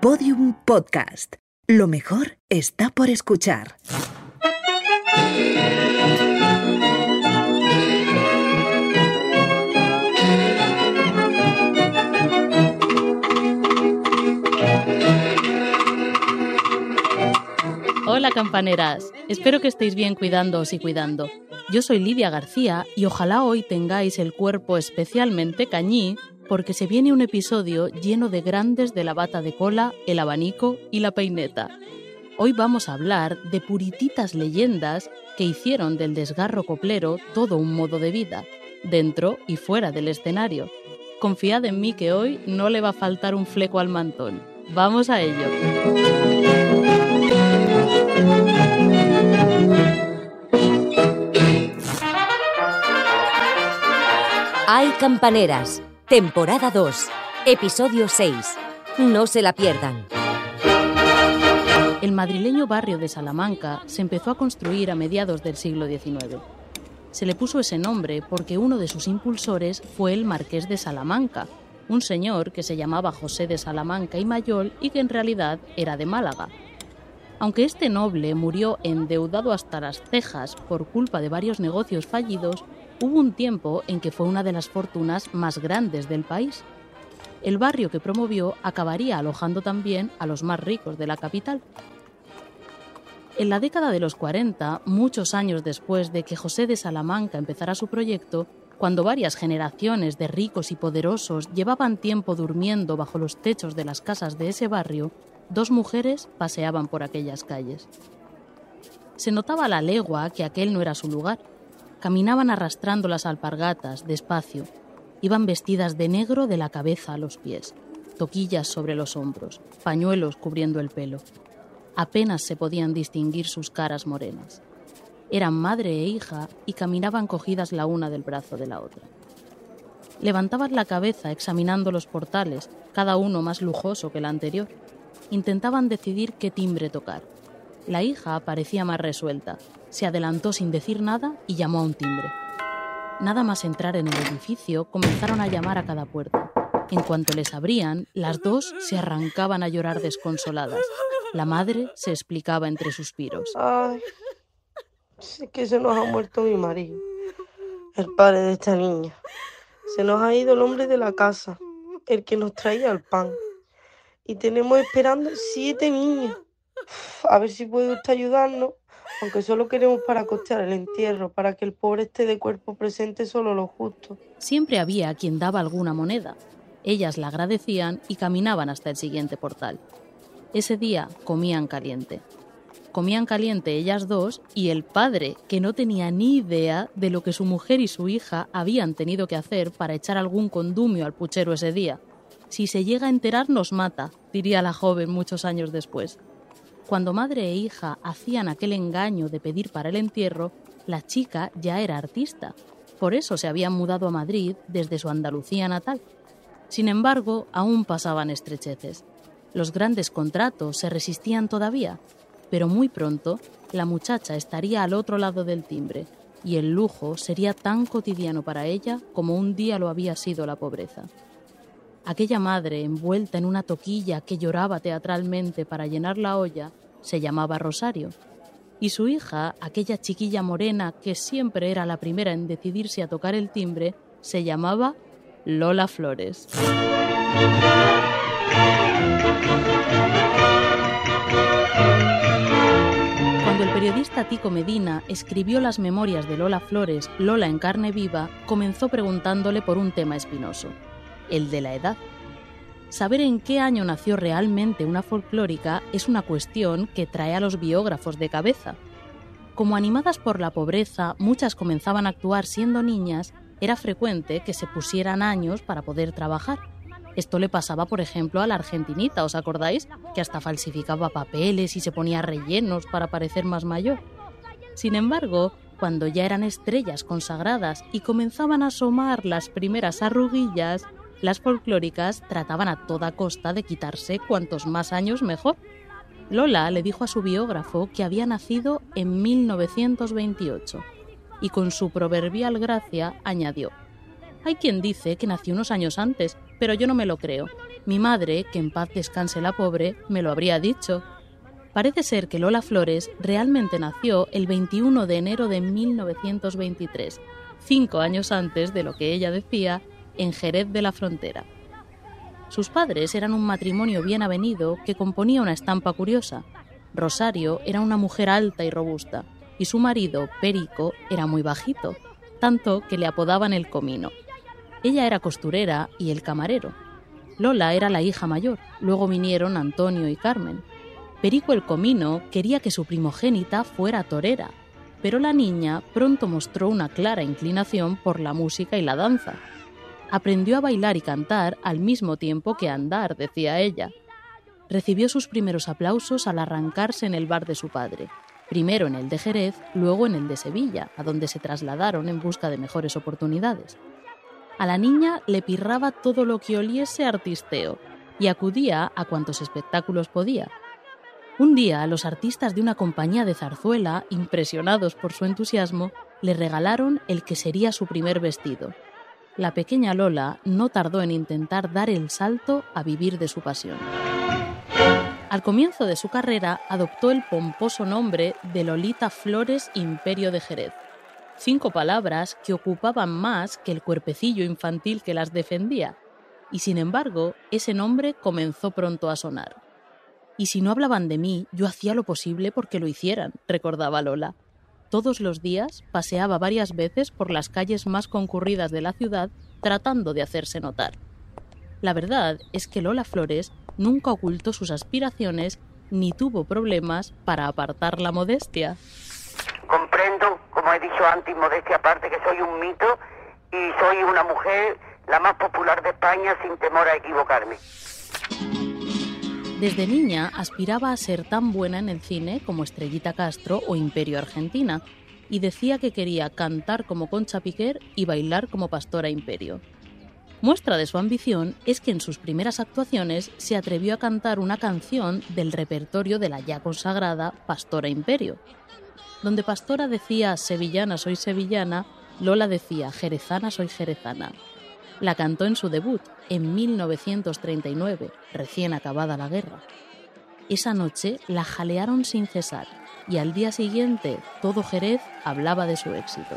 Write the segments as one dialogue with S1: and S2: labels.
S1: Podium Podcast. Lo mejor está por escuchar.
S2: Hola campaneras, espero que estéis bien cuidándoos y cuidando. Yo soy Lidia García y ojalá hoy tengáis el cuerpo especialmente cañí porque se viene un episodio lleno de grandes de la bata de cola, el abanico y la peineta. Hoy vamos a hablar de purititas leyendas que hicieron del desgarro coplero todo un modo de vida, dentro y fuera del escenario. Confiad en mí que hoy no le va a faltar un fleco al mantón. Vamos a ello.
S3: Hay campaneras, temporada 2, episodio 6. No se la pierdan.
S2: El madrileño barrio de Salamanca se empezó a construir a mediados del siglo XIX. Se le puso ese nombre porque uno de sus impulsores fue el marqués de Salamanca, un señor que se llamaba José de Salamanca y Mayol y que en realidad era de Málaga. Aunque este noble murió endeudado hasta las cejas por culpa de varios negocios fallidos, hubo un tiempo en que fue una de las fortunas más grandes del país. El barrio que promovió acabaría alojando también a los más ricos de la capital. En la década de los 40, muchos años después de que José de Salamanca empezara su proyecto, cuando varias generaciones de ricos y poderosos llevaban tiempo durmiendo bajo los techos de las casas de ese barrio, dos mujeres paseaban por aquellas calles. Se notaba a la legua que aquel no era su lugar. Caminaban arrastrando las alpargatas, despacio. Iban vestidas de negro de la cabeza a los pies, toquillas sobre los hombros, pañuelos cubriendo el pelo. Apenas se podían distinguir sus caras morenas. Eran madre e hija y caminaban cogidas la una del brazo de la otra. Levantaban la cabeza examinando los portales, cada uno más lujoso que el anterior. Intentaban decidir qué timbre tocar. La hija parecía más resuelta. Se adelantó sin decir nada y llamó a un timbre. Nada más entrar en el edificio, comenzaron a llamar a cada puerta. En cuanto les abrían, las dos se arrancaban a llorar desconsoladas. La madre se explicaba entre suspiros.
S4: Ay, sé que se nos ha muerto mi marido, el padre de esta niña. Se nos ha ido el hombre de la casa, el que nos traía el pan. Y tenemos esperando siete niños. A ver si puede usted ayudarnos, aunque solo queremos para costear el entierro, para que el pobre esté de cuerpo presente solo lo justo.
S2: Siempre había quien daba alguna moneda. Ellas la agradecían y caminaban hasta el siguiente portal. Ese día comían caliente. Comían caliente ellas dos y el padre, que no tenía ni idea de lo que su mujer y su hija habían tenido que hacer para echar algún condumio al puchero ese día. Si se llega a enterar nos mata, diría la joven muchos años después. Cuando madre e hija hacían aquel engaño de pedir para el entierro, la chica ya era artista. Por eso se habían mudado a Madrid desde su Andalucía natal. Sin embargo, aún pasaban estrecheces. Los grandes contratos se resistían todavía, pero muy pronto la muchacha estaría al otro lado del timbre y el lujo sería tan cotidiano para ella como un día lo había sido la pobreza. Aquella madre, envuelta en una toquilla que lloraba teatralmente para llenar la olla, se llamaba Rosario, y su hija, aquella chiquilla morena que siempre era la primera en decidirse a tocar el timbre, se llamaba Lola Flores. Cuando el periodista Tico Medina escribió las memorias de Lola Flores, Lola en carne viva, comenzó preguntándole por un tema espinoso, el de la edad. Saber en qué año nació realmente una folclórica es una cuestión que trae a los biógrafos de cabeza. Como animadas por la pobreza, muchas comenzaban a actuar siendo niñas, era frecuente que se pusieran años para poder trabajar. Esto le pasaba, por ejemplo, a la argentinita, ¿os acordáis? Que hasta falsificaba papeles y se ponía rellenos para parecer más mayor. Sin embargo, cuando ya eran estrellas consagradas y comenzaban a asomar las primeras arruguillas, las folclóricas trataban a toda costa de quitarse cuantos más años mejor. Lola le dijo a su biógrafo que había nacido en 1928 y con su proverbial gracia añadió, hay quien dice que nació unos años antes, pero yo no me lo creo. Mi madre, que en paz descanse la pobre, me lo habría dicho. Parece ser que Lola Flores realmente nació el 21 de enero de 1923, cinco años antes de lo que ella decía, en Jerez de la Frontera. Sus padres eran un matrimonio bien avenido que componía una estampa curiosa. Rosario era una mujer alta y robusta, y su marido, Perico, era muy bajito, tanto que le apodaban el comino. Ella era costurera y el camarero. Lola era la hija mayor, luego vinieron Antonio y Carmen. Perico el comino quería que su primogénita fuera torera, pero la niña pronto mostró una clara inclinación por la música y la danza. Aprendió a bailar y cantar al mismo tiempo que andar, decía ella. Recibió sus primeros aplausos al arrancarse en el bar de su padre, primero en el de Jerez, luego en el de Sevilla, a donde se trasladaron en busca de mejores oportunidades. A la niña le pirraba todo lo que oliese artisteo y acudía a cuantos espectáculos podía. Un día los artistas de una compañía de zarzuela, impresionados por su entusiasmo, le regalaron el que sería su primer vestido. La pequeña Lola no tardó en intentar dar el salto a vivir de su pasión. Al comienzo de su carrera adoptó el pomposo nombre de Lolita Flores Imperio de Jerez, cinco palabras que ocupaban más que el cuerpecillo infantil que las defendía, y sin embargo ese nombre comenzó pronto a sonar. Y si no hablaban de mí, yo hacía lo posible porque lo hicieran, recordaba Lola. Todos los días paseaba varias veces por las calles más concurridas de la ciudad tratando de hacerse notar. La verdad es que Lola Flores nunca ocultó sus aspiraciones ni tuvo problemas para apartar la modestia.
S5: Comprendo, como he dicho antes, modestia aparte, que soy un mito y soy una mujer la más popular de España sin temor a equivocarme.
S2: Desde niña aspiraba a ser tan buena en el cine como Estrellita Castro o Imperio Argentina, y decía que quería cantar como Concha Piquer y bailar como Pastora Imperio. Muestra de su ambición es que en sus primeras actuaciones se atrevió a cantar una canción del repertorio de la ya consagrada Pastora Imperio. Donde Pastora decía Sevillana soy sevillana, Lola decía Jerezana soy jerezana. La cantó en su debut, en 1939, recién acabada la guerra. Esa noche la jalearon sin cesar y al día siguiente todo Jerez hablaba de su éxito.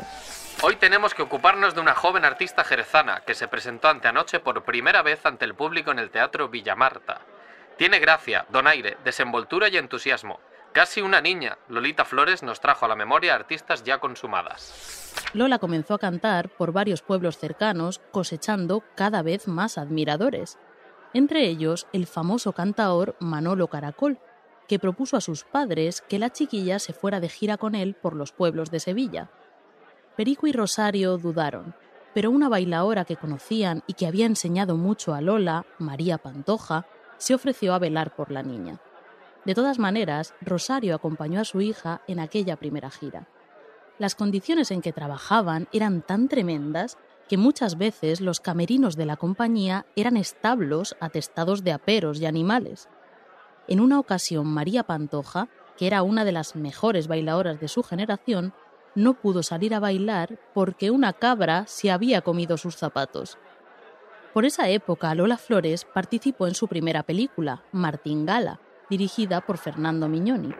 S6: Hoy tenemos que ocuparnos de una joven artista jerezana que se presentó anteanoche por primera vez ante el público en el Teatro Villamarta. Tiene gracia, donaire, desenvoltura y entusiasmo. Casi una niña, Lolita Flores nos trajo a la memoria artistas ya consumadas.
S2: Lola comenzó a cantar por varios pueblos cercanos, cosechando cada vez más admiradores. Entre ellos, el famoso cantaor Manolo Caracol, que propuso a sus padres que la chiquilla se fuera de gira con él por los pueblos de Sevilla. Perico y Rosario dudaron, pero una bailaora que conocían y que había enseñado mucho a Lola, María Pantoja, se ofreció a velar por la niña. De todas maneras, Rosario acompañó a su hija en aquella primera gira. Las condiciones en que trabajaban eran tan tremendas que muchas veces los camerinos de la compañía eran establos atestados de aperos y animales. En una ocasión, María Pantoja, que era una de las mejores bailadoras de su generación, no pudo salir a bailar porque una cabra se había comido sus zapatos. Por esa época, Lola Flores participó en su primera película, Martín Gala, dirigida por Fernando Mignoni.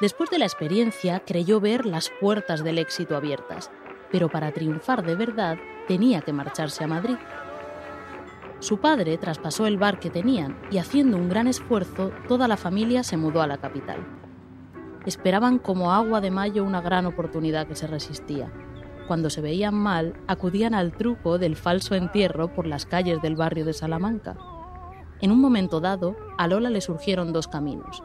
S2: Después de la experiencia, creyó ver las puertas del éxito abiertas, pero para triunfar de verdad tenía que marcharse a Madrid. Su padre traspasó el bar que tenían y haciendo un gran esfuerzo, toda la familia se mudó a la capital esperaban como agua de mayo una gran oportunidad que se resistía. Cuando se veían mal, acudían al truco del falso entierro por las calles del barrio de Salamanca. En un momento dado, a Lola le surgieron dos caminos.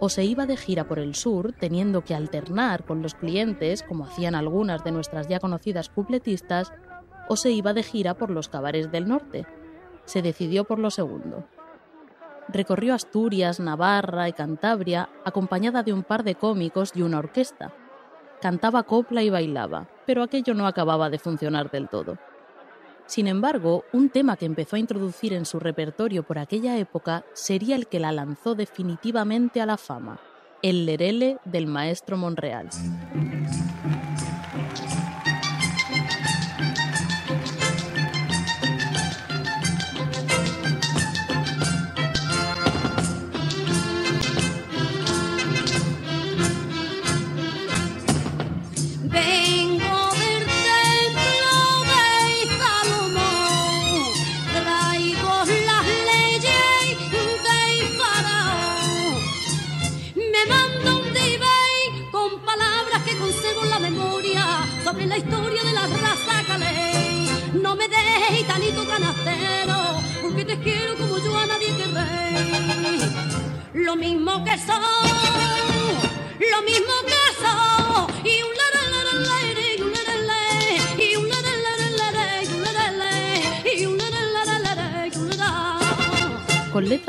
S2: O se iba de gira por el sur, teniendo que alternar con los clientes, como hacían algunas de nuestras ya conocidas cupletistas, o se iba de gira por los cabares del norte. Se decidió por lo segundo recorrió Asturias, Navarra y Cantabria acompañada de un par de cómicos y una orquesta. Cantaba copla y bailaba, pero aquello no acababa de funcionar del todo. Sin embargo, un tema que empezó a introducir en su repertorio por aquella época sería el que la lanzó definitivamente a la fama, el lerele del maestro Monreal.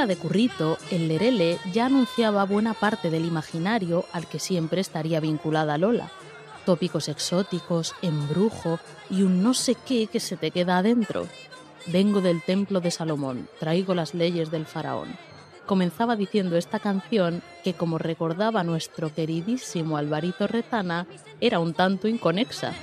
S2: De currito, el lerele ya anunciaba buena parte del imaginario al que siempre estaría vinculada Lola. Tópicos exóticos, embrujo y un no sé qué que se te queda adentro. Vengo del templo de Salomón, traigo las leyes del faraón. Comenzaba diciendo esta canción que, como recordaba nuestro queridísimo Alvarito Retana, era un tanto inconexa.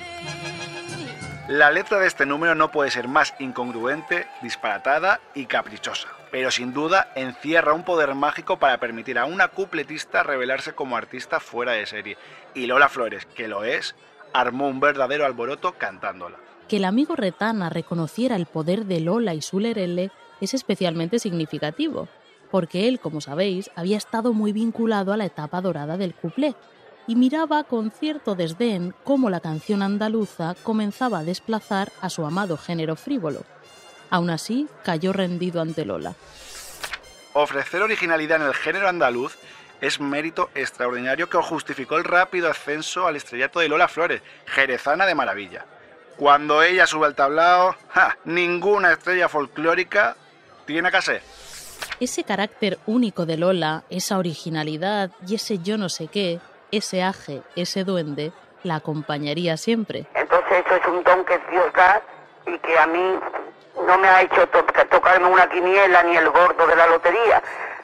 S7: La letra de este número no puede ser más incongruente, disparatada y caprichosa, pero sin duda encierra un poder mágico para permitir a una cupletista revelarse como artista fuera de serie. Y Lola Flores, que lo es, armó un verdadero alboroto cantándola.
S2: Que el amigo Retana reconociera el poder de Lola y su lerele es especialmente significativo, porque él, como sabéis, había estado muy vinculado a la etapa dorada del cuplé y miraba con cierto desdén cómo la canción andaluza comenzaba a desplazar a su amado género frívolo. Aún así, cayó rendido ante Lola.
S7: Ofrecer originalidad en el género andaluz es mérito extraordinario que justificó el rápido ascenso al estrellato de Lola Flores, jerezana de maravilla. Cuando ella sube al tablao, ¡ja! ninguna estrella folclórica tiene que ser.
S2: Ese carácter único de Lola, esa originalidad y ese yo no sé qué, ese aje, ese duende, la acompañaría siempre.
S5: Entonces eso es un don que Dios da y que a mí no me ha hecho to- tocarme una quiniela ni el gordo de la lotería,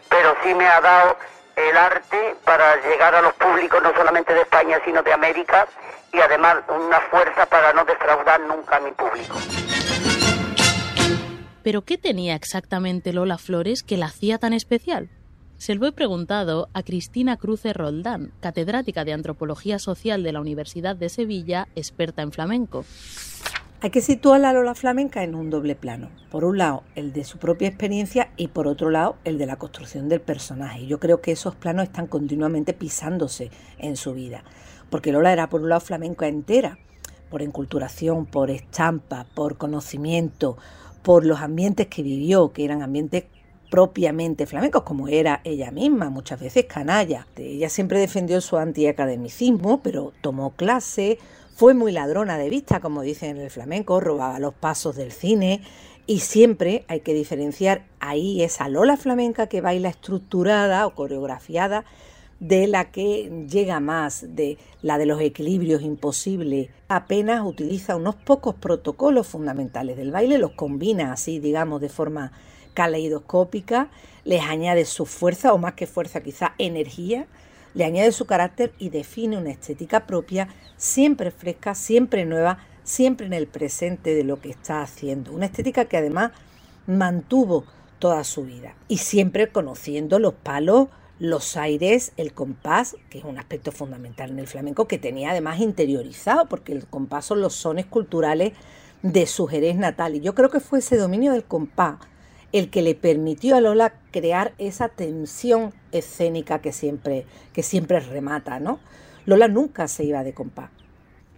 S5: pero sí me ha dado el arte para llegar a los públicos no solamente de España sino de América y además una fuerza para no defraudar nunca a mi público.
S2: Pero ¿qué tenía exactamente Lola Flores que la hacía tan especial? Se lo he preguntado a Cristina Cruce Roldán, catedrática de Antropología Social de la Universidad de Sevilla, experta en flamenco.
S8: Hay que situar la Lola flamenca en un doble plano. Por un lado, el de su propia experiencia y por otro lado, el de la construcción del personaje. Yo creo que esos planos están continuamente pisándose en su vida. Porque Lola era por un lado flamenca entera, por enculturación, por estampa, por conocimiento, por los ambientes que vivió, que eran ambientes propiamente flamencos, como era ella misma, muchas veces canalla. Ella siempre defendió su antiacademicismo, pero tomó clase, fue muy ladrona de vista, como dicen en el flamenco, robaba los pasos del cine y siempre hay que diferenciar ahí esa Lola flamenca que baila estructurada o coreografiada de la que llega más, de la de los equilibrios imposibles. Apenas utiliza unos pocos protocolos fundamentales del baile, los combina así, digamos, de forma caleidoscópica, les añade su fuerza, o más que fuerza, quizá energía, le añade su carácter y define una estética propia, siempre fresca, siempre nueva, siempre en el presente de lo que está haciendo. Una estética que además mantuvo toda su vida y siempre conociendo los palos, los aires, el compás, que es un aspecto fundamental en el flamenco, que tenía además interiorizado, porque el compás son los sones culturales de su Jerez natal. Y yo creo que fue ese dominio del compás el que le permitió a Lola crear esa tensión escénica que siempre, que siempre remata, ¿no? Lola nunca se iba de compás.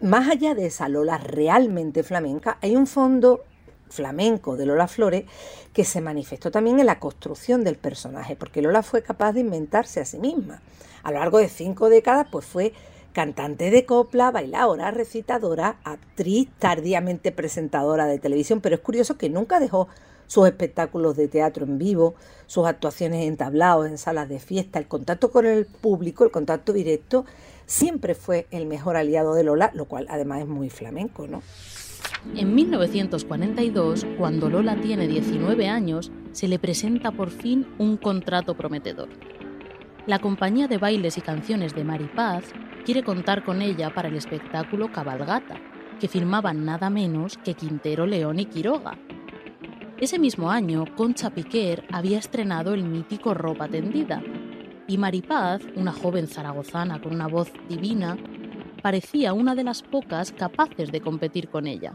S8: Más allá de esa Lola realmente flamenca, hay un fondo flamenco de Lola Flores que se manifestó también en la construcción del personaje, porque Lola fue capaz de inventarse a sí misma. A lo largo de cinco décadas, pues fue cantante de copla, bailadora, recitadora, actriz, tardíamente presentadora de televisión, pero es curioso que nunca dejó sus espectáculos de teatro en vivo, sus actuaciones en tablaos, en salas de fiesta, el contacto con el público, el contacto directo, siempre fue el mejor aliado de Lola, lo cual además es muy flamenco, ¿no?
S2: En 1942, cuando Lola tiene 19 años, se le presenta por fin un contrato prometedor. La compañía de bailes y canciones de Maripaz quiere contar con ella para el espectáculo Cabalgata, que firmaban nada menos que Quintero, León y Quiroga. Ese mismo año, Concha Piquer había estrenado el mítico Ropa Tendida, y Maripaz, una joven zaragozana con una voz divina, parecía una de las pocas capaces de competir con ella.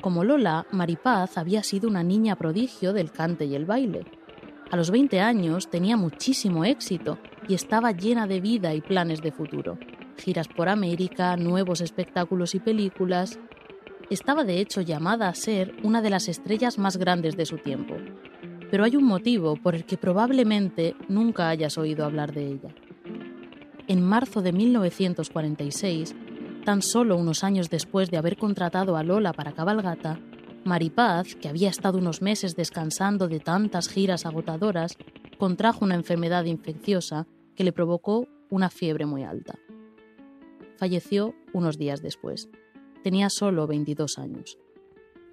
S2: Como Lola, Maripaz había sido una niña prodigio del cante y el baile. A los 20 años tenía muchísimo éxito y estaba llena de vida y planes de futuro. Giras por América, nuevos espectáculos y películas. Estaba de hecho llamada a ser una de las estrellas más grandes de su tiempo. Pero hay un motivo por el que probablemente nunca hayas oído hablar de ella. En marzo de 1946, tan solo unos años después de haber contratado a Lola para cabalgata, Maripaz, que había estado unos meses descansando de tantas giras agotadoras, contrajo una enfermedad infecciosa que le provocó una fiebre muy alta. Falleció unos días después. Tenía solo 22 años.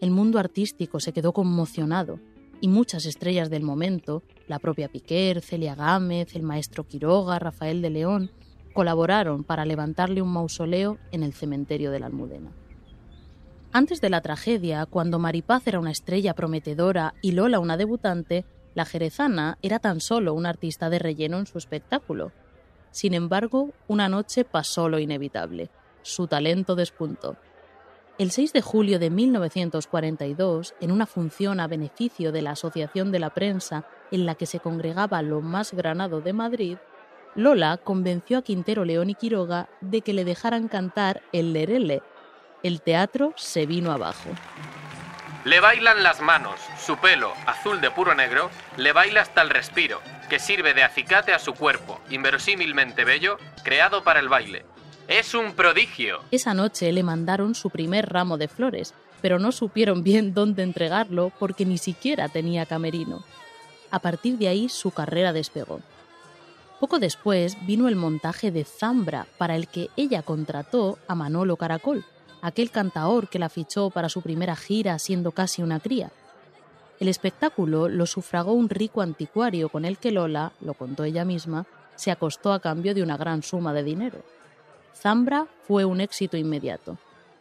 S2: El mundo artístico se quedó conmocionado y muchas estrellas del momento, la propia Piquer, Celia Gámez, el maestro Quiroga, Rafael de León, colaboraron para levantarle un mausoleo en el cementerio de la Almudena. Antes de la tragedia, cuando Maripaz era una estrella prometedora y Lola una debutante, la jerezana era tan solo una artista de relleno en su espectáculo. Sin embargo, una noche pasó lo inevitable. Su talento despuntó. El 6 de julio de 1942, en una función a beneficio de la Asociación de la Prensa en la que se congregaba lo más granado de Madrid, Lola convenció a Quintero León y Quiroga de que le dejaran cantar el Lerele, el teatro se vino abajo.
S6: Le bailan las manos, su pelo, azul de puro negro, le baila hasta el respiro, que sirve de acicate a su cuerpo, inverosímilmente bello, creado para el baile. Es un prodigio.
S2: Esa noche le mandaron su primer ramo de flores, pero no supieron bien dónde entregarlo porque ni siquiera tenía camerino. A partir de ahí su carrera despegó. Poco después vino el montaje de Zambra, para el que ella contrató a Manolo Caracol, aquel cantaor que la fichó para su primera gira siendo casi una cría. El espectáculo lo sufragó un rico anticuario con el que Lola, lo contó ella misma, se acostó a cambio de una gran suma de dinero. Zambra fue un éxito inmediato.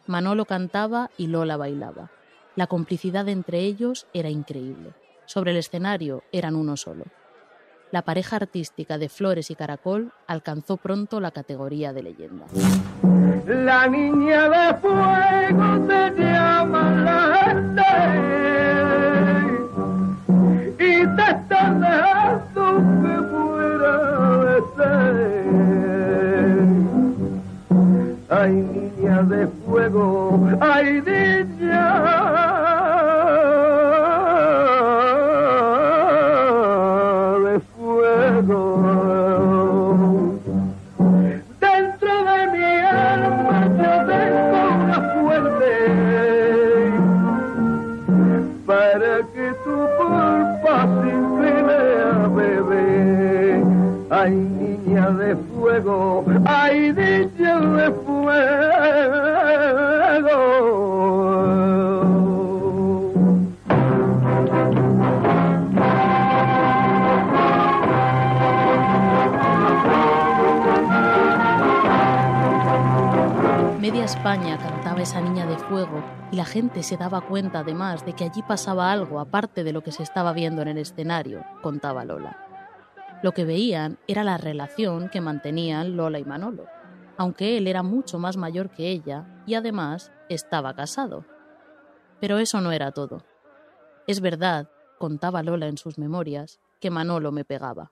S2: Manolo cantaba y Lola bailaba. La complicidad entre ellos era increíble. Sobre el escenario eran uno solo. La pareja artística de Flores y Caracol alcanzó pronto la categoría de leyenda.
S9: La niña de fuego se llama la Ay, niña de fuego, ay, niña de fuego. Dentro de mi alma yo tengo una fuerte para que tu culpa se incline a beber. Ay, niña de fuego, ay, niña de fuego.
S2: Media España cantaba esa niña de fuego y la gente se daba cuenta además de que allí pasaba algo aparte de lo que se estaba viendo en el escenario, contaba Lola. Lo que veían era la relación que mantenían Lola y Manolo, aunque él era mucho más mayor que ella y además estaba casado. Pero eso no era todo. Es verdad, contaba Lola en sus memorias, que Manolo me pegaba.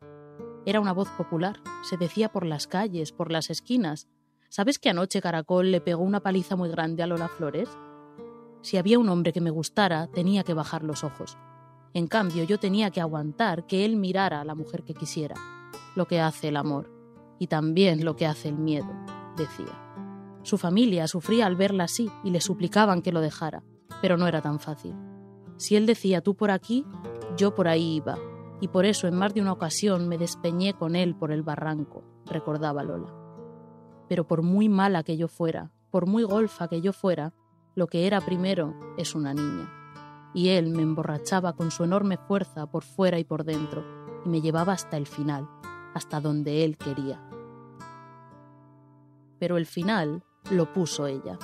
S2: Era una voz popular, se decía por las calles, por las esquinas. ¿Sabes que anoche Caracol le pegó una paliza muy grande a Lola Flores? Si había un hombre que me gustara, tenía que bajar los ojos. En cambio, yo tenía que aguantar que él mirara a la mujer que quisiera, lo que hace el amor, y también lo que hace el miedo, decía. Su familia sufría al verla así y le suplicaban que lo dejara, pero no era tan fácil. Si él decía tú por aquí, yo por ahí iba, y por eso en más de una ocasión me despeñé con él por el barranco, recordaba Lola. Pero por muy mala que yo fuera, por muy golfa que yo fuera, lo que era primero es una niña. Y él me emborrachaba con su enorme fuerza por fuera y por dentro, y me llevaba hasta el final, hasta donde él quería. Pero el final lo puso ella.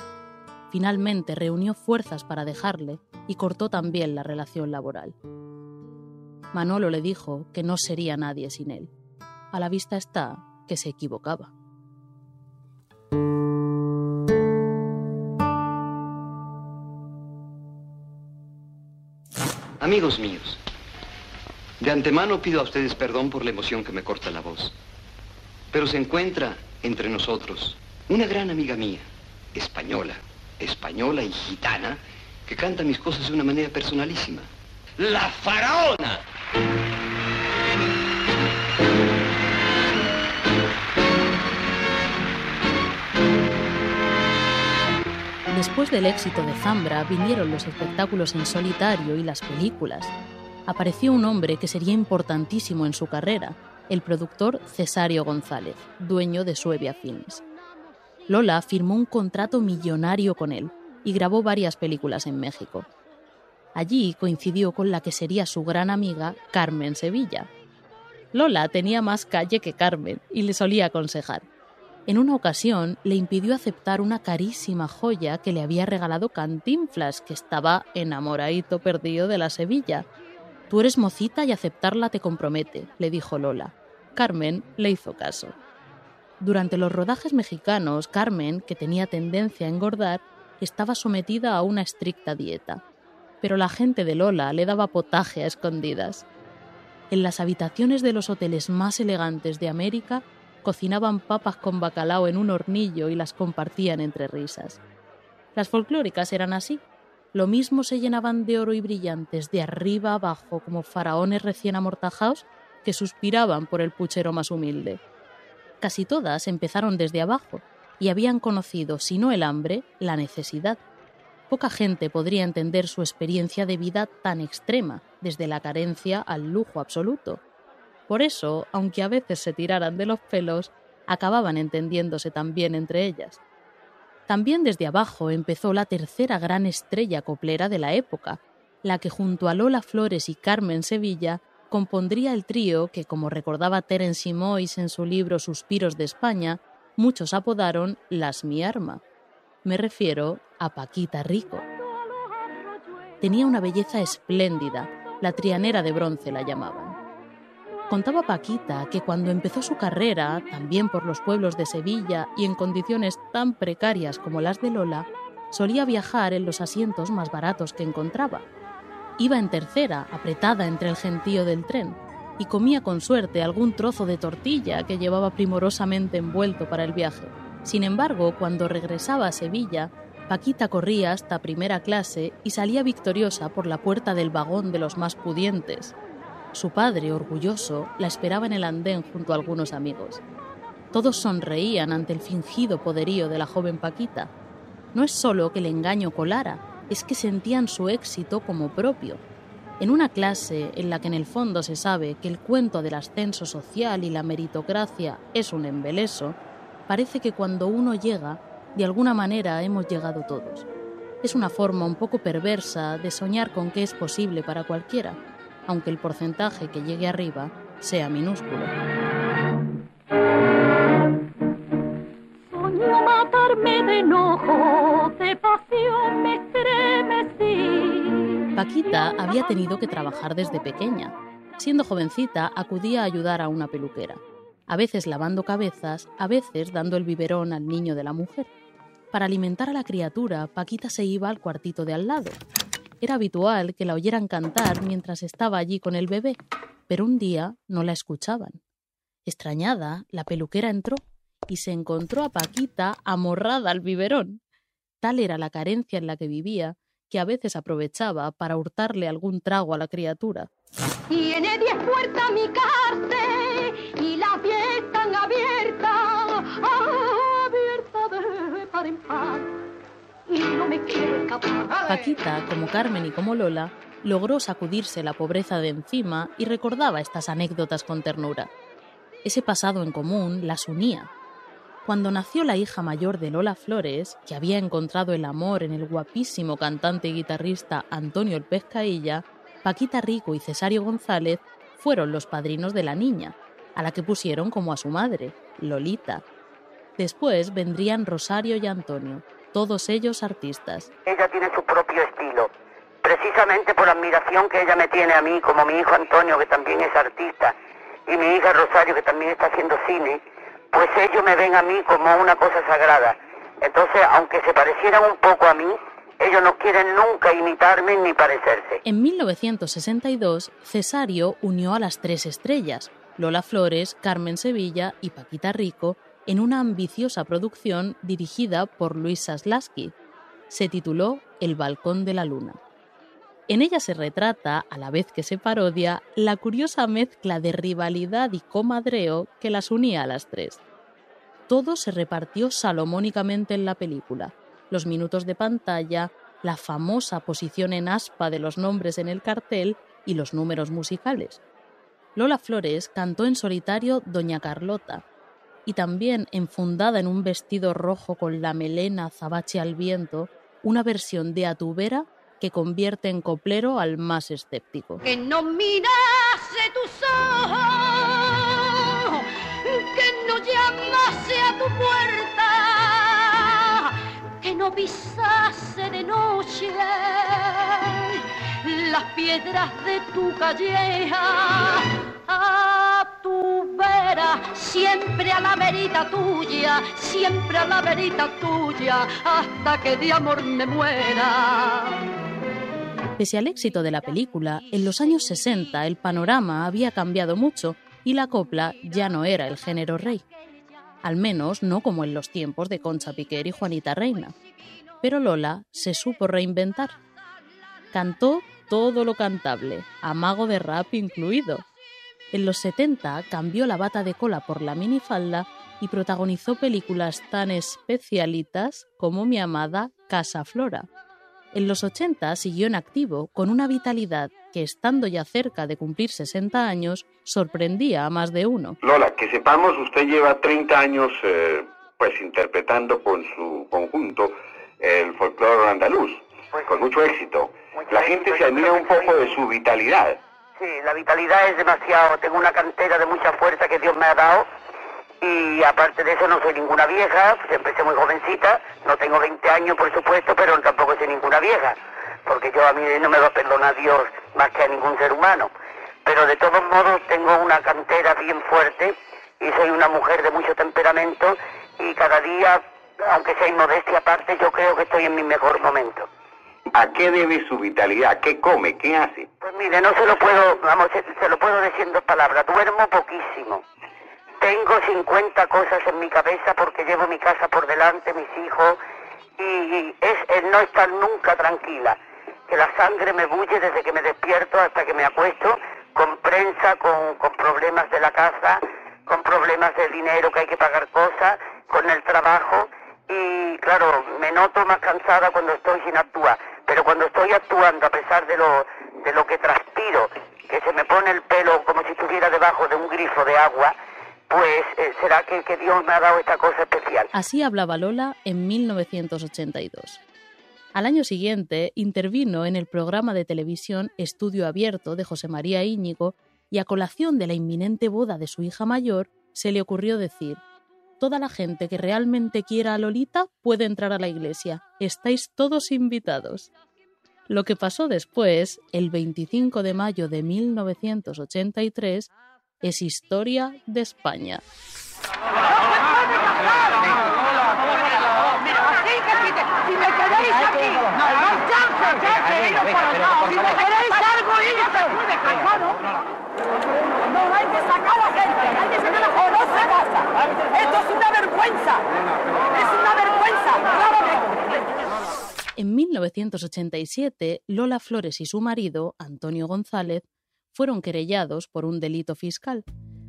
S2: Finalmente reunió fuerzas para dejarle y cortó también la relación laboral. Manolo le dijo que no sería nadie sin él. A la vista está que se equivocaba.
S10: Amigos míos, de antemano pido a ustedes perdón por la emoción que me corta la voz. Pero se encuentra entre nosotros una gran amiga mía, española, española y gitana, que canta mis cosas de una manera personalísima. ¡La faraona!
S2: Después del éxito de Zambra vinieron los espectáculos en solitario y las películas. Apareció un hombre que sería importantísimo en su carrera, el productor Cesario González, dueño de Suevia Films. Lola firmó un contrato millonario con él y grabó varias películas en México. Allí coincidió con la que sería su gran amiga Carmen Sevilla. Lola tenía más calle que Carmen y le solía aconsejar. En una ocasión le impidió aceptar una carísima joya que le había regalado Cantinflas, que estaba enamoradito perdido de la Sevilla. Tú eres mocita y aceptarla te compromete, le dijo Lola. Carmen le hizo caso. Durante los rodajes mexicanos, Carmen, que tenía tendencia a engordar, estaba sometida a una estricta dieta. Pero la gente de Lola le daba potaje a escondidas. En las habitaciones de los hoteles más elegantes de América cocinaban papas con bacalao en un hornillo y las compartían entre risas. Las folclóricas eran así. Lo mismo se llenaban de oro y brillantes de arriba abajo como faraones recién amortajados que suspiraban por el puchero más humilde. Casi todas empezaron desde abajo y habían conocido, si no el hambre, la necesidad. Poca gente podría entender su experiencia de vida tan extrema, desde la carencia al lujo absoluto. Por eso, aunque a veces se tiraran de los pelos, acababan entendiéndose también entre ellas. También desde abajo empezó la tercera gran estrella coplera de la época, la que junto a Lola Flores y Carmen Sevilla compondría el trío que, como recordaba Terence Mois en su libro Suspiros de España, muchos apodaron Las Mi Arma. Me refiero a Paquita Rico. Tenía una belleza espléndida, la trianera de bronce la llamaban. Contaba Paquita que cuando empezó su carrera, también por los pueblos de Sevilla y en condiciones tan precarias como las de Lola, solía viajar en los asientos más baratos que encontraba Iba en tercera, apretada entre el gentío del tren, y comía con suerte algún trozo de tortilla que llevaba primorosamente envuelto para el viaje. Sin embargo, cuando regresaba a Sevilla, Paquita corría hasta primera clase y salía victoriosa por la puerta del vagón de los más pudientes. Su padre, orgulloso, la esperaba en el andén junto a algunos amigos. Todos sonreían ante el fingido poderío de la joven Paquita. No es solo que el engaño colara, es que sentían su éxito como propio. En una clase en la que en el fondo se sabe que el cuento del ascenso social y la meritocracia es un embeleso, parece que cuando uno llega, de alguna manera hemos llegado todos. Es una forma un poco perversa de soñar con que es posible para cualquiera, aunque el porcentaje que llegue arriba sea minúsculo.
S11: Matarme de enojo, de pasión me estremecí.
S2: Paquita había tenido que trabajar desde pequeña. Siendo jovencita, acudía a ayudar a una peluquera, a veces lavando cabezas, a veces dando el biberón al niño de la mujer. Para alimentar a la criatura, Paquita se iba al cuartito de al lado. Era habitual que la oyeran cantar mientras estaba allí con el bebé, pero un día no la escuchaban. Extrañada, la peluquera entró y se encontró a Paquita amorrada al biberón. Tal era la carencia en la que vivía que a veces aprovechaba para hurtarle algún trago a la criatura.
S11: Tiene diez puertas mi cárcel y las diez están abiertas, abiertas de par en par. Y no me quiero escapar.
S2: Paquita, como Carmen y como Lola, logró sacudirse la pobreza de encima y recordaba estas anécdotas con ternura. Ese pasado en común las unía cuando nació la hija mayor de Lola Flores, que había encontrado el amor en el guapísimo cantante y guitarrista Antonio el Pescailla, Paquita Rico y Cesario González fueron los padrinos de la niña, a la que pusieron como a su madre, Lolita. Después vendrían Rosario y Antonio, todos ellos artistas.
S5: Ella tiene su propio estilo, precisamente por la admiración que ella me tiene a mí, como mi hijo Antonio, que también es artista, y mi hija Rosario, que también está haciendo cine pues ellos me ven a mí como una cosa sagrada. Entonces, aunque se parecieran un poco a mí, ellos no quieren nunca imitarme ni parecerse.
S2: En 1962, Cesario unió a las tres estrellas, Lola Flores, Carmen Sevilla y Paquita Rico, en una ambiciosa producción dirigida por Luis Saslaski. Se tituló El Balcón de la Luna. En ella se retrata, a la vez que se parodia, la curiosa mezcla de rivalidad y comadreo que las unía a las tres. Todo se repartió salomónicamente en la película. los minutos de pantalla, la famosa posición en aspa de los nombres en el cartel y los números musicales. Lola Flores cantó en solitario Doña Carlota y también enfundada en un vestido rojo con la melena zabache al viento, una versión de Atubera que convierte en coplero al más escéptico.
S11: que no mirase tus ojos, que no llamase a tu puerta, que no pisase de noche las piedras de tu calleja. A tu vera, siempre a la verita tuya, siempre a la verita tuya, hasta que de amor me muera.
S2: Pese al éxito de la película, en los años 60 el panorama había cambiado mucho y la copla ya no era el género rey. Al menos no como en los tiempos de Concha Piquer y Juanita Reina. Pero Lola se supo reinventar. Cantó todo lo cantable, amago de rap incluido. En los 70 cambió la bata de cola por la minifalda y protagonizó películas tan especialitas como mi amada Casa Flora. En los 80 siguió en activo con una vitalidad que, estando ya cerca de cumplir 60 años, sorprendía a más de uno.
S12: Lola, que sepamos, usted lleva 30 años eh, pues interpretando con su conjunto el folclore andaluz, con mucho éxito. La gente se admira un poco de su vitalidad.
S5: Sí, la vitalidad es demasiado. Tengo una cantera de mucha fuerza que Dios me ha dado. Y aparte de eso, no soy ninguna vieja. pues empecé muy jovencita. No tengo 20 años, por supuesto, pero tampoco soy ninguna vieja. Porque yo a mí no me va a perdonar Dios más que a ningún ser humano. Pero de todos modos, tengo una cantera bien fuerte. Y soy una mujer de mucho temperamento. Y cada día, aunque sea inmodestia aparte, yo creo que estoy en mi mejor momento.
S12: ¿A qué debe su vitalidad? ¿Qué come? ¿Qué hace?
S5: Pues mire, no se lo puedo, vamos, se, se lo puedo decir en dos palabras. Duermo poquísimo. Tengo 50 cosas en mi cabeza porque llevo mi casa por delante, mis hijos, y es el no estar nunca tranquila. Que la sangre me bulle desde que me despierto hasta que me acuesto, con prensa, con, con problemas de la casa, con problemas de dinero que hay que pagar cosas, con el trabajo, y claro, me noto más cansada cuando estoy sin actuar, pero cuando estoy actuando, a pesar de lo, de lo que transpiro, que se me pone el pelo como si estuviera debajo de un grifo de agua, pues eh, será que, Dios me ha dado esta cosa especial.
S2: Así hablaba Lola en 1982. Al año siguiente intervino en el programa de televisión Estudio Abierto de José María Íñigo y a colación de la inminente boda de su hija mayor se le ocurrió decir Toda la gente que realmente quiera a Lolita puede entrar a la iglesia. Estáis todos invitados. Lo que pasó después, el 25 de mayo de 1983, es historia de España. En 1987, Lola Flores y su marido, Antonio González, fueron querellados por un delito fiscal,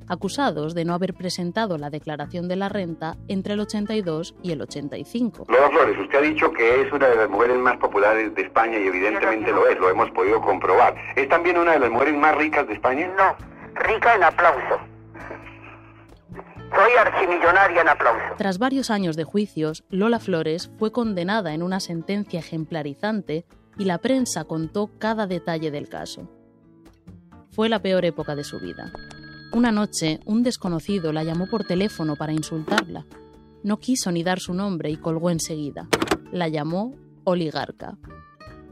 S2: acusados de no haber presentado la declaración de la renta entre el 82 y el 85.
S12: Lola Flores, usted ha dicho que es una de las mujeres más populares de España y evidentemente lo es, lo hemos podido comprobar. ¿Es también una de las mujeres más ricas de España?
S5: No, rica en aplauso. Soy archimillonaria en aplauso.
S2: Tras varios años de juicios, Lola Flores fue condenada en una sentencia ejemplarizante y la prensa contó cada detalle del caso. Fue la peor época de su vida. Una noche, un desconocido la llamó por teléfono para insultarla. No quiso ni dar su nombre y colgó enseguida. La llamó oligarca.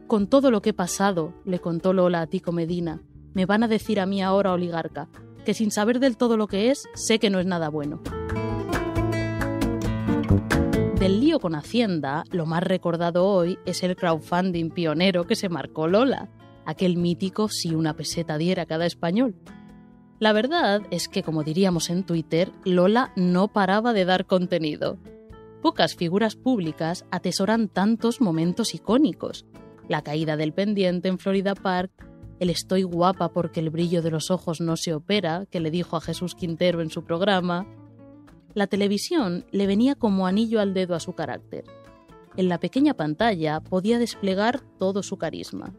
S2: Con todo lo que he pasado, le contó Lola a Tico Medina, me van a decir a mí ahora oligarca, que sin saber del todo lo que es, sé que no es nada bueno. Del lío con Hacienda, lo más recordado hoy es el crowdfunding pionero que se marcó Lola, aquel mítico si una peseta diera cada español. La verdad es que, como diríamos en Twitter, Lola no paraba de dar contenido. Pocas figuras públicas atesoran tantos momentos icónicos. La caída del pendiente en Florida Park, el estoy guapa porque el brillo de los ojos no se opera, que le dijo a Jesús Quintero en su programa. La televisión le venía como anillo al dedo a su carácter. en la pequeña pantalla podía desplegar todo su carisma.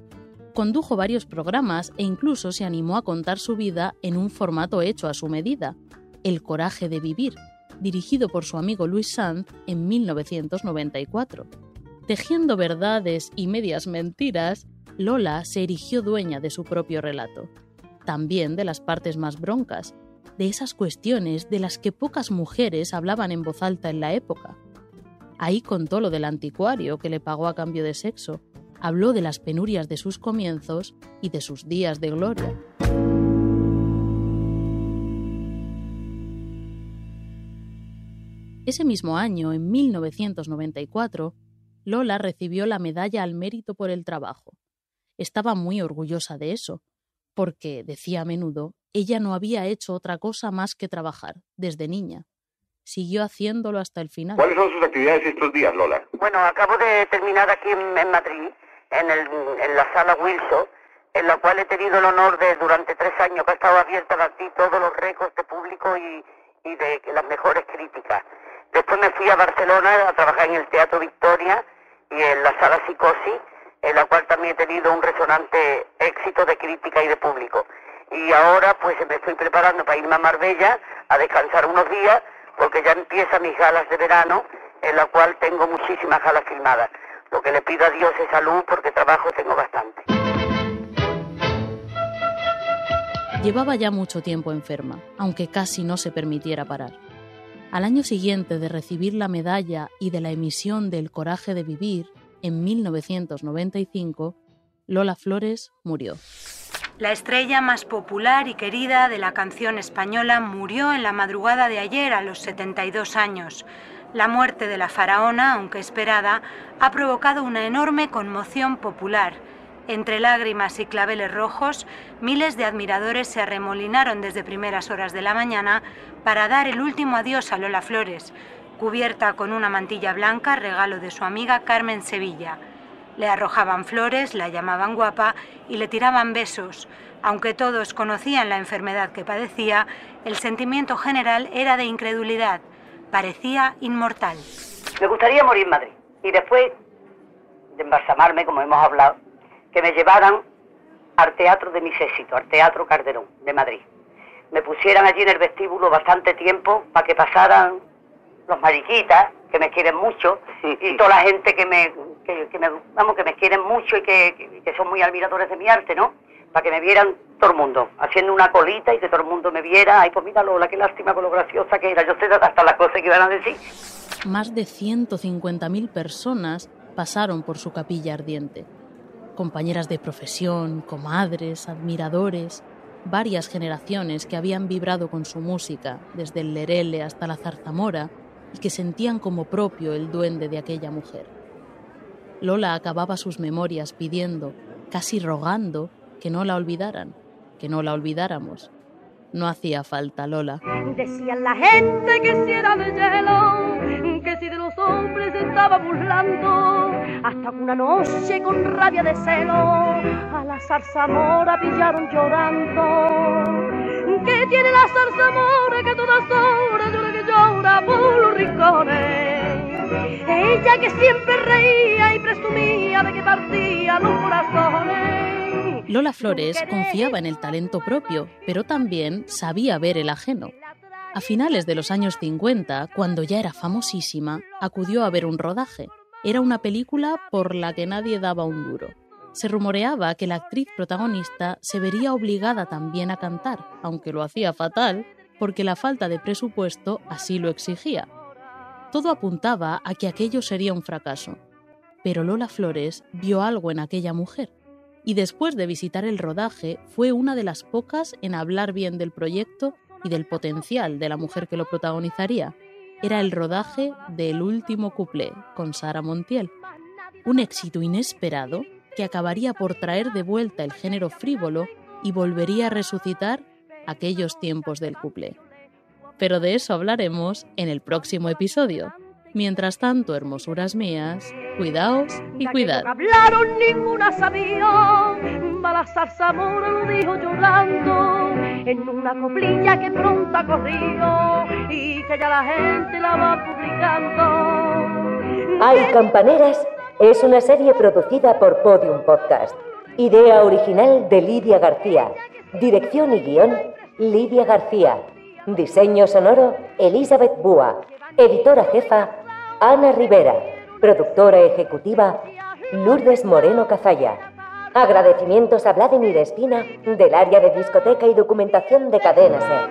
S2: Condujo varios programas e incluso se animó a contar su vida en un formato hecho a su medida, El coraje de vivir, dirigido por su amigo Luis Sanz en 1994. Tejiendo verdades y medias mentiras, Lola se erigió dueña de su propio relato, también de las partes más broncas, de esas cuestiones de las que pocas mujeres hablaban en voz alta en la época. Ahí contó lo del anticuario que le pagó a cambio de sexo, habló de las penurias de sus comienzos y de sus días de gloria. Ese mismo año, en 1994, Lola recibió la Medalla al Mérito por el Trabajo. Estaba muy orgullosa de eso, porque, decía a menudo, ella no había hecho otra cosa más que trabajar, desde niña. Siguió haciéndolo hasta el final.
S12: ¿Cuáles son sus actividades estos días, Lola?
S5: Bueno, acabo de terminar aquí en, en Madrid, en, el, en la sala Wilson, en la cual he tenido el honor de, durante tres años, que ha estado abierta a ti todos los récords de público y, y de las mejores críticas. Después me fui a Barcelona a trabajar en el Teatro Victoria y en la sala Psicosis, en la cual también he tenido un resonante éxito de crítica y de público. Y ahora pues me estoy preparando para irme a Marbella a descansar unos días porque ya empiezan mis galas de verano en la cual tengo muchísimas galas filmadas. Lo que le pido a Dios es salud porque trabajo tengo bastante.
S2: Llevaba ya mucho tiempo enferma, aunque casi no se permitiera parar. Al año siguiente de recibir la medalla y de la emisión del Coraje de Vivir, en 1995, Lola Flores murió.
S13: La estrella más popular y querida de la canción española murió en la madrugada de ayer a los 72 años. La muerte de la faraona, aunque esperada, ha provocado una enorme conmoción popular. Entre lágrimas y claveles rojos, miles de admiradores se arremolinaron desde primeras horas de la mañana para dar el último adiós a Lola Flores, cubierta con una mantilla blanca, regalo de su amiga Carmen Sevilla. Le arrojaban flores, la llamaban guapa y le tiraban besos. Aunque todos conocían la enfermedad que padecía, el sentimiento general era de incredulidad. Parecía inmortal.
S5: Me gustaría morir en Madrid y después de embalsamarme, como hemos hablado, que me llevaran al teatro de mis éxitos, al Teatro Calderón de Madrid. Me pusieran allí en el vestíbulo bastante tiempo para que pasaran los mariquitas, que me quieren mucho, y toda la gente que me, que, me, vamos, que me quieren mucho y que- que son muy admiradores de mi arte, ¿no? Para que me vieran todo el mundo, haciendo una colita y que todo el mundo me viera. Ay, pues mira Lola, qué lástima con lo graciosa que era. Yo sé hasta las cosas que iban a decir.
S2: Más de 150.000 personas pasaron por su capilla ardiente. Compañeras de profesión, comadres, admiradores, varias generaciones que habían vibrado con su música, desde el lerele hasta la zarzamora, y que sentían como propio el duende de aquella mujer. Lola acababa sus memorias pidiendo, casi rogando, que no la olvidaran, que no la olvidáramos. No hacía falta, Lola.
S11: Decían la gente que si era de hielo, que si de los hombres estaba burlando, hasta una noche con rabia de celo a la zarzamora pillaron llorando. Que tiene la zarzamora que todas horas llora que llora por los rincones. Ella que siempre reía y presumía de que partía los corazones.
S2: Lola Flores confiaba en el talento propio, pero también sabía ver el ajeno. A finales de los años 50, cuando ya era famosísima, acudió a ver un rodaje. Era una película por la que nadie daba un duro. Se rumoreaba que la actriz protagonista se vería obligada también a cantar, aunque lo hacía fatal, porque la falta de presupuesto así lo exigía. Todo apuntaba a que aquello sería un fracaso. Pero Lola Flores vio algo en aquella mujer y después de visitar el rodaje fue una de las pocas en hablar bien del proyecto y del potencial de la mujer que lo protagonizaría. Era el rodaje del último cuplé con Sara Montiel. Un éxito inesperado que acabaría por traer de vuelta el género frívolo y volvería a resucitar aquellos tiempos del cuplé. Pero de eso hablaremos en el próximo episodio. Mientras tanto, hermosuras mías, cuidaos y cuidad.
S11: hablaron ninguna sabía, la zarzamora lo dijo llorando, en una coplilla que pronto corrió y que ya la gente la va publicando.
S3: Hay Campaneras es una serie producida por Podium Podcast. Idea original de Lidia García. Dirección y guion, Lidia García. Diseño sonoro, Elizabeth Búa. Editora jefa, Ana Rivera. Productora ejecutiva, Lourdes Moreno Cazalla. Agradecimientos a Vladimir Espina del área de discoteca y documentación de Cadena.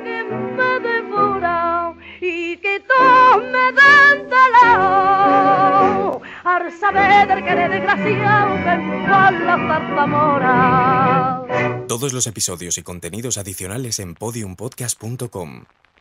S14: Todos los episodios y contenidos adicionales en podiumpodcast.com.